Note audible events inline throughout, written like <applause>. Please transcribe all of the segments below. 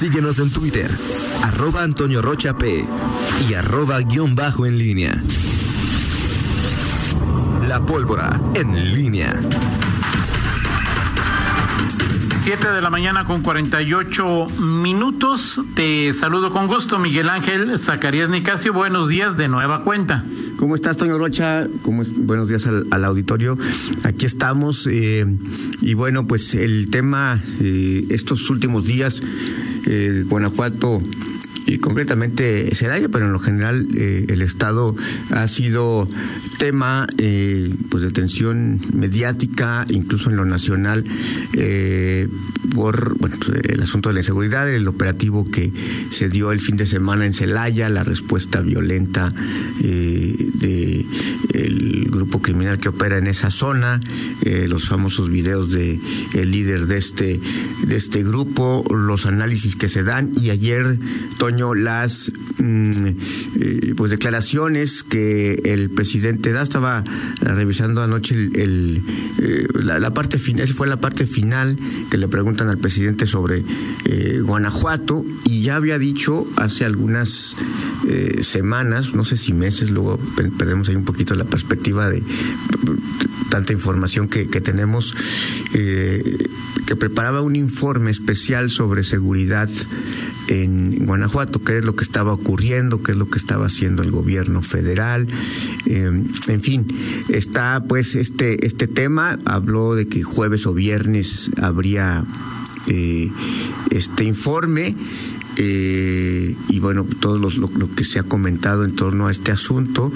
Síguenos en Twitter, arroba Antonio Rocha P y arroba guion bajo en línea. La pólvora en línea. 7 de la mañana con 48 minutos. Te saludo con gusto, Miguel Ángel Zacarías Nicasio. Buenos días de nueva cuenta. ¿Cómo estás, Toño Rocha? ¿Cómo es? Buenos días al, auditorio. Aquí estamos. Eh, y bueno, pues el tema, eh, estos últimos días, eh, Guanajuato y concretamente Celaya, pero en lo general eh, el Estado ha sido tema eh, pues de tensión mediática, incluso en lo nacional, por pues, el asunto de la inseguridad, el operativo que se dio el fin de semana en Celaya, la respuesta violenta de el criminal que opera en esa zona, los famosos videos de el líder de este de este grupo, los análisis que se dan y ayer Toño las mm, eh, pues declaraciones que el presidente da. Estaba revisando anoche el, eh, la, parte final, fue la parte final que le preguntan al presidente sobre eh, Guanajuato y ya había dicho hace algunas semanas, no sé si meses, luego perdemos ahí un poquito la perspectiva de tanta información que, tenemos, que preparaba un informe especial sobre seguridad en Guanajuato, qué es lo que estaba ocurriendo, qué es lo que estaba haciendo el gobierno federal, em, en fin, está pues este, este tema, habló de que jueves o viernes habría eh, este informe. Eh, y bueno, todo lo, lo, que se ha comentado en torno a este asunto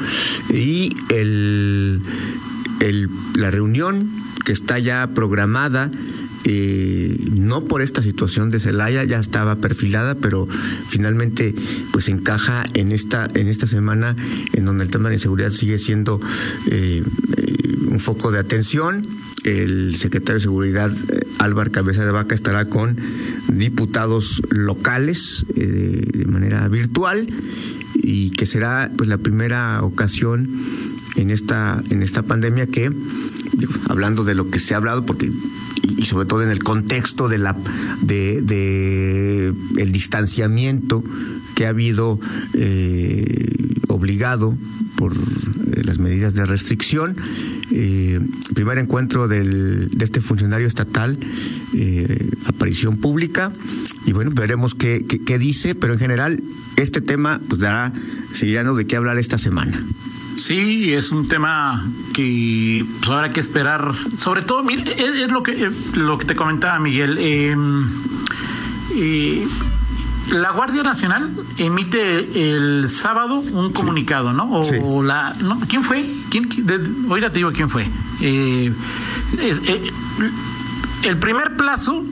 y el, el, la reunión que está ya programada eh, no por esta situación de Celaya, ya estaba perfilada, pero finalmente pues encaja en esta, en esta semana en donde el tema de inseguridad sigue siendo eh, un foco de atención. El secretario de Seguridad, eh, Álvaro Cabeza de Vaca, estará con diputados locales de manera virtual y que será pues la primera ocasión en esta en esta pandemia que hablando de lo que se ha hablado porque y, sobre todo en el contexto de la de, el distanciamiento que ha habido eh, obligado por eh, las medidas de restricción. Eh, primer encuentro del, de este funcionario estatal, aparición pública, y bueno, veremos qué, dice, pero en general este tema pues dará, seguirá de qué hablar esta semana. Sí, es un tema que pues, habrá que esperar. Sobre todo, mire, es, lo que lo que te comentaba Miguel. Em, eh, la Guardia Nacional emite el sábado un comunicado, ¿no? O la, ¿no? ¿Quién fue? ¿Quién, te digo quién fue. Eh, eh, el primer plazo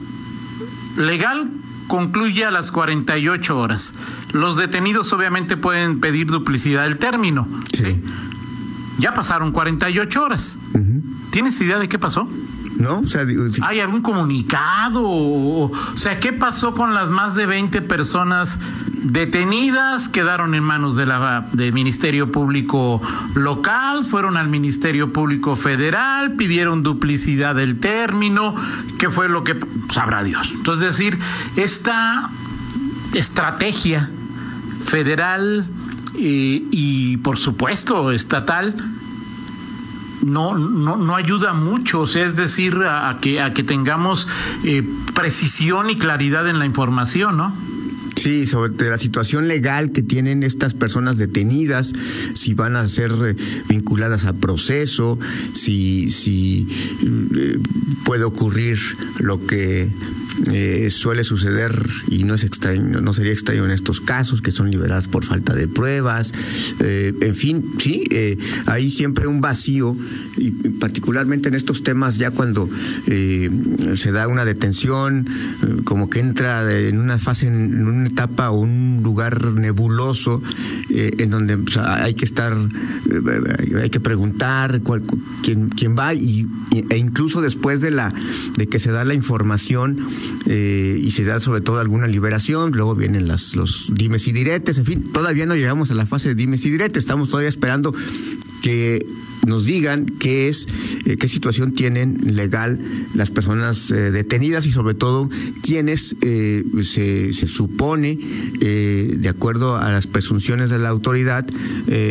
legal concluye a las 48 horas. Los detenidos obviamente pueden pedir duplicidad del término. Sí. Ya pasaron 48 horas. ¿Tienes idea de qué pasó? ¿No? O sea, ¿Hay algún comunicado? O, sea, ¿qué pasó con las más de 20 personas detenidas? ¿Quedaron en manos del Ministerio Público local? ¿Fueron al Ministerio Público Federal? ¿Pidieron duplicidad del término? ¿Qué fue lo que sabrá Dios? Entonces, es decir, esta estrategia federal y, por supuesto estatal no, no, no ayuda mucho, o sea, es decir, a, que, a que tengamos eh, precisión y claridad en la información, ¿no? Sí, sobre la situación legal que tienen estas personas detenidas, si van a ser eh, vinculadas a proceso, si, si eh, puede ocurrir lo que eh, suele suceder y no es extraño, no sería extraño en estos casos que son liberadas por falta de pruebas, eh, en fin, sí, eh, hay siempre un vacío y particularmente en estos temas ya cuando se da una detención, como que entra en una fase, en una etapa o un lugar nebuloso en donde hay que estar, hay que preguntar cuál, quién, quién va y, e incluso después de la de que se da la información eh, y se da sobre todo alguna liberación, luego vienen las, los dimes y diretes, en fin, todavía no llegamos a la fase de dimes y diretes, estamos todavía esperando que nos digan qué es, eh, qué situación tienen legal las personas eh, detenidas y sobre todo quienes eh, se, se, supone, de acuerdo a las presunciones de la autoridad,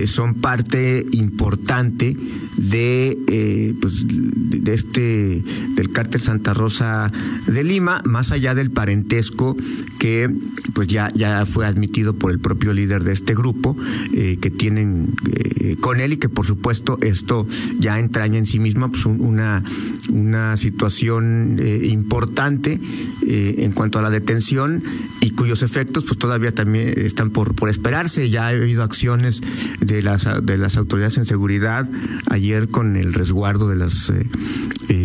son parte importante de, pues, de este del cártel Santa Rosa de Lima, más allá del parentesco que pues ya, ya fue admitido por el propio líder de este grupo, que tienen con él y que por supuesto esto ya entraña en sí misma pues, una, una situación eh, importante eh, en cuanto a la detención y cuyos efectos pues todavía también están por, por esperarse. Ya ha habido acciones de las, de las autoridades en seguridad ayer con el resguardo de las eh,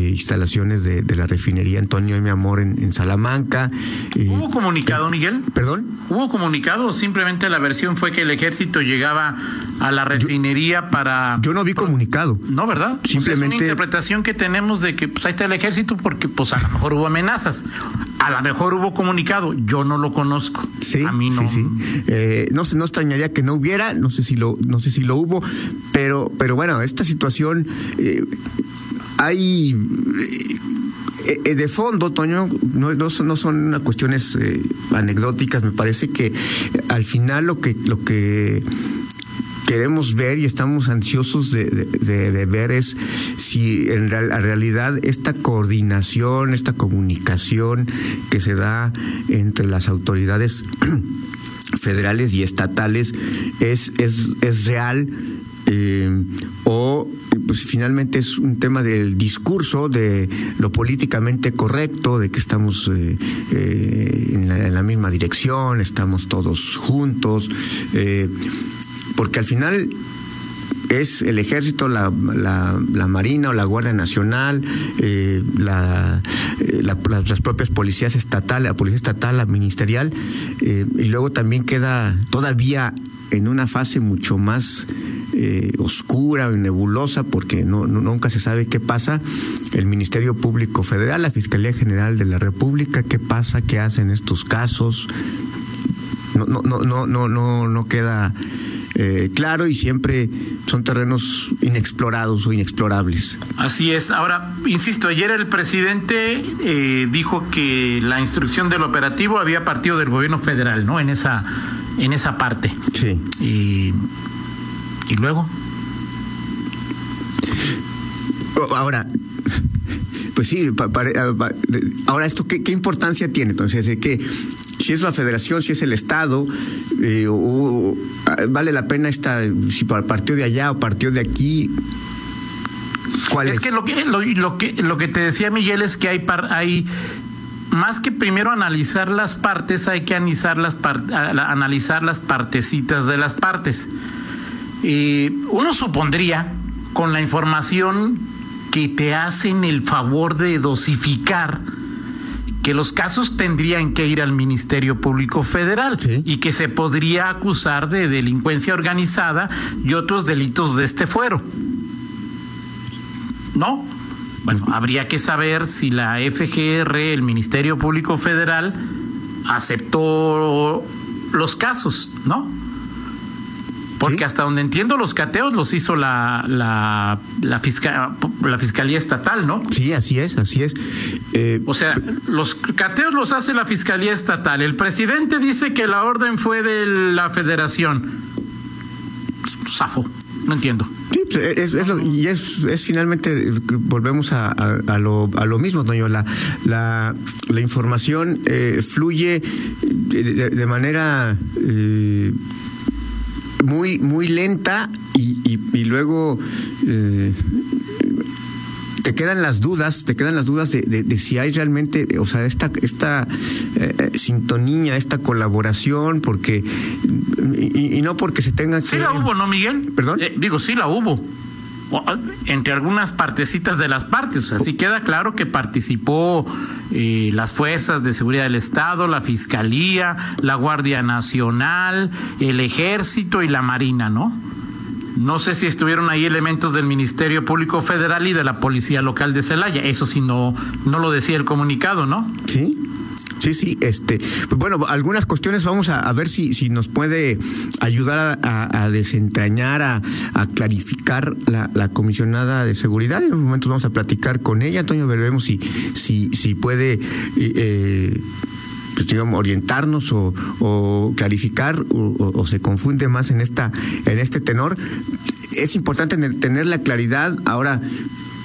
instalaciones de, la refinería Antonio de Mi Amor en, Salamanca. ¿Hubo comunicado, Miguel? ¿Perdón? ¿Hubo comunicado simplemente la versión fue que el ejército llegaba a la refinería para... Yo no vi comunicado. No, ¿verdad? Simplemente... es una interpretación que tenemos de que pues, ahí está el ejército porque pues a lo mejor hubo amenazas. A lo mejor hubo comunicado, yo no lo conozco. Sí, a mí no. Sí, sí. Eh, no, no extrañaría que no hubiera, no sé si lo, no sé si lo hubo, pero, pero bueno, esta situación eh, hay eh, de fondo, Toño, no, no, son, no son cuestiones anecdóticas. Me parece que al final lo que lo que queremos ver y estamos ansiosos de, ver es si en la realidad esta coordinación, esta comunicación que se da entre las autoridades <clears throat> federales y estatales es, es, es real eh, o pues finalmente es un tema del discurso, de lo políticamente correcto, de que estamos eh, eh, en, la, misma dirección, estamos todos juntos porque al final es el ejército, la, marina o la Guardia Nacional, eh, eh, las propias policías estatales, la policía estatal, la ministerial, eh, y luego también queda todavía en una fase mucho más oscura y nebulosa porque nunca se sabe qué pasa el Ministerio Público Federal, la Fiscalía General de la República, qué pasa, qué hacen estos casos. No, no, no, no, no, no queda eh, claro y siempre son terrenos inexplorados o inexplorables. Así es. Ahora, insisto, ayer el presidente eh, dijo que la instrucción del operativo había partido del gobierno federal, ¿no? En esa, en esa parte. Sí. Y, y luego. Ahora, pues sí, ahora esto, ¿qué, qué importancia tiene? Entonces, de que si es la federación, si es el Estado, eh, o, vale la pena esta, si partió de allá o partió de aquí. ¿Cuál es, que lo que lo, que lo que te decía Miguel es que hay hay más que primero analizar las partes, hay que analizar las analizar las partecitas de las partes. y uno supondría con la información que te hacen el favor de dosificar que los casos tendrían que ir al Ministerio Público Federal y que se podría acusar de delincuencia organizada y otros delitos de este fuero. ¿No? Bueno, habría que saber si la FGR, el Ministerio Público Federal, aceptó los casos, ¿no? Porque hasta donde entiendo los cateos los hizo la, la, la, la Fiscalía Estatal, ¿no? Sí, así es, así es. Eh, o sea, los cateos los hace la Fiscalía Estatal. El presidente dice que la orden fue de la Federación. Zafo, no entiendo. Sí, pues, es, es y es, es, finalmente, volvemos a, a, lo, a lo mismo, doño. La, la, la información eh, fluye de, de manera... Eh, muy, muy lenta y, y, luego eh, te quedan las dudas, te quedan las dudas de, de, si hay realmente, o sea, esta, esta eh, sintonía, esta colaboración, porque y, no porque se tenga que. Sí la hubo, ¿no, Miguel? Perdón. Eh, digo, sí la hubo entre algunas partecitas de las partes. Así queda claro que participó eh, las fuerzas de seguridad del Estado, la Fiscalía, la Guardia Nacional, el Ejército y la Marina, ¿no? No sé si estuvieron ahí elementos del Ministerio Público Federal y de la Policía Local de Celaya. Eso sí no, no lo decía el comunicado, ¿no? Sí. Sí, sí, este, pues bueno, algunas cuestiones vamos a, ver si, si nos puede ayudar a, desentrañar, a, clarificar la, comisionada de seguridad. En unos momentos vamos a platicar con ella, Antonio, veremos si, si, si puede eh, pues, digamos, orientarnos o, clarificar o, se confunde más en esta en este tenor. Es importante tener la claridad. Ahora,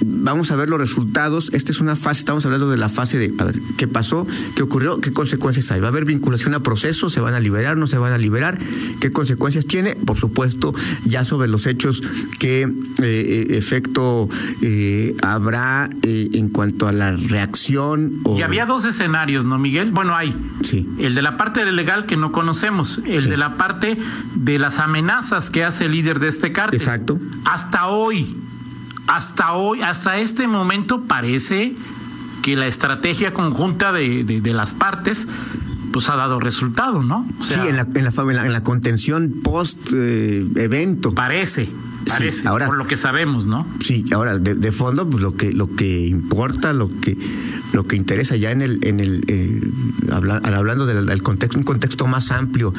vamos a ver los resultados. Esta es una fase, estamos hablando de la fase de a ver, qué pasó, qué ocurrió, qué consecuencias hay. Va a haber vinculación a procesos, se van a liberar, no se van a liberar, qué consecuencias tiene, por supuesto, ya sobre los hechos, qué eh, eh, efecto eh, habrá en cuanto a la reacción. Y había dos escenarios, ¿no, Miguel? Bueno, hay. Sí. El de la parte legal que no conocemos, el de la parte de las amenazas que hace el líder de este cártel. Exacto. Hasta hoy hasta hoy, hasta este momento parece que la estrategia conjunta de, de, las partes pues ha dado resultado, ¿no? sí, en la, en la, en la, contención post eh, evento. Parece, parece, ahora, por lo que sabemos, ¿no? Sí, ahora de, de fondo, pues lo que, lo que importa, lo que lo que interesa ya en el, en el eh, hablando del, contexto, un contexto más amplio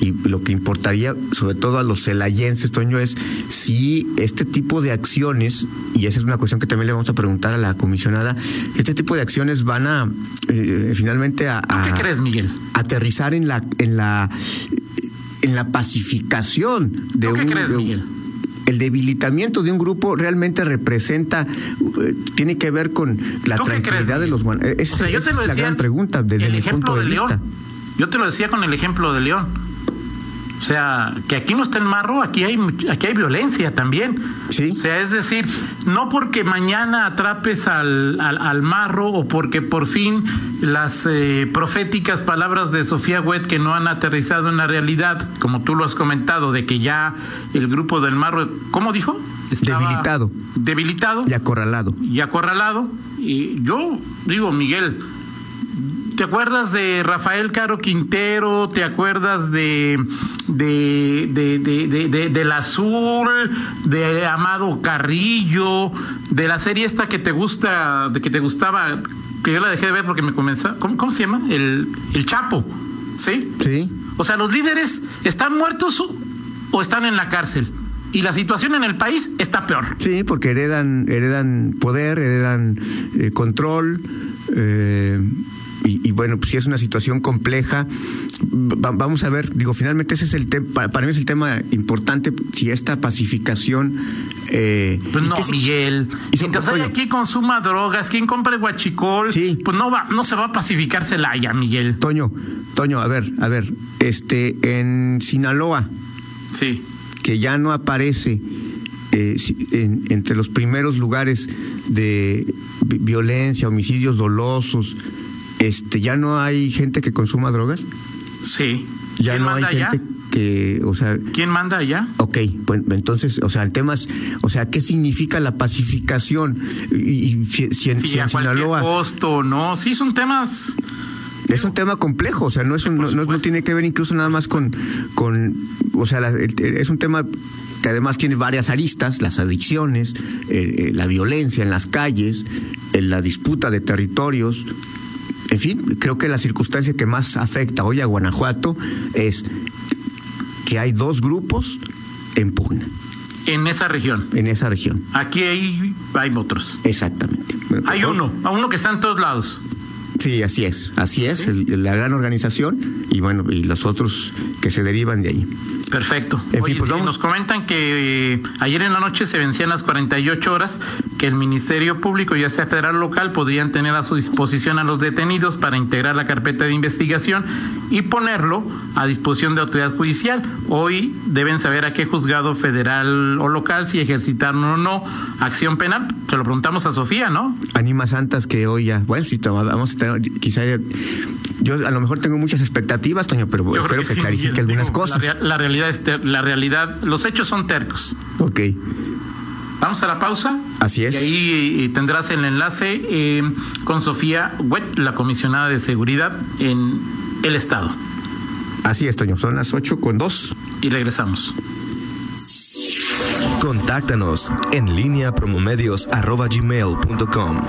y lo que importaría sobre todo a los celayenses, Toño, es si este tipo de acciones, y esa es una cuestión que también le vamos a preguntar a la comisionada, este tipo de acciones van a eh, finalmente a, ¿Qué crees, Miguel? aterrizar en la, en la en la pacificación de ¿Qué crees, Miguel? El debilitamiento de un grupo realmente representa, eh, tiene que ver con la tranquilidad de los Esa es la gran pregunta desde mi punto de, vista. Yo te lo decía con el ejemplo de León. O sea, que aquí no está el marro, aquí hay aquí hay violencia también. Sí. O sea, es decir, no porque mañana atrapes al, al, marro o porque por fin las eh, proféticas palabras de Sofía Wet que no han aterrizado en la realidad, como tú lo has comentado, de que ya el grupo del marro, ¿cómo dijo? debilitado. Debilitado. Y acorralado. Y acorralado. Y yo digo, Miguel, ¿Te acuerdas de Rafael Caro Quintero? ¿Te acuerdas de, de, de, del Azul? De Amado Carrillo? De la serie esta que te gusta, de que te gustaba, que yo la dejé de ver porque me comenzó. ¿Cómo, se llama? El, el Chapo. ¿Sí? Sí. O sea, los líderes están muertos o están en la cárcel y la situación en el país está peor. Sí, porque heredan, heredan poder, heredan eh, control. Eh, y, bueno, pues si es una situación compleja, vamos a ver, digo, finalmente ese es el tema, para, mí es el tema importante, si esta pacificación... Eh, pues no, Miguel, mientras hay aquí consuma drogas, quien compre guachicol, sí. pues no va, no se va a pacificar Celaya, Miguel. Toño, Toño, a ver, a ver, este, en Sinaloa, sí. que ya no aparece eh, entre los primeros lugares de violencia, homicidios dolosos, este, ya no hay gente que consuma drogas. Sí. Ya no hay gente que, o sea. ¿Quién manda allá? Ok, pues entonces, o sea, el tema es, o sea, ¿qué significa la pacificación? Y, si, en, Sinaloa. costo, no, sí, son temas. Es un tema complejo, o sea, no es no, tiene que ver incluso nada más con, con o sea, es un tema que además tiene varias aristas, las adicciones, eh, eh, la violencia en las calles, eh, la disputa de territorios, en fin, creo que la circunstancia que más afecta hoy a Guanajuato es que hay dos grupos en pugna. En esa región. En esa región. Aquí hay, hay otros. Exactamente. Hay uno, a uno que está en todos lados. Sí, así es, así es, la gran organización y bueno, y los otros que se derivan de ahí. Perfecto. Pues nos comentan que eh, ayer en la noche se vencían las 48 horas que el Ministerio Público, ya sea federal o local, podrían tener a su disposición a los detenidos para integrar la carpeta de investigación y ponerlo a disposición de autoridad judicial. Hoy deben saber a qué juzgado federal o local si ejercitaron o no acción penal. Se lo preguntamos a Sofía, ¿no? Anima Santas que hoy ya, bueno, si vamos a tener, quizá yo a lo mejor tengo muchas expectativas, Toño, pero espero que, clarifique algunas cosas. La, realidad es la realidad, los hechos son tercos. Ok. Vamos a la pausa. Así es. Y ahí eh, tendrás el enlace eh, con Sofía Wet, la comisionada de seguridad en el Estado. Así es, Toño. Son las ocho con dos. Y regresamos. Contáctanos en línea promomedios.com.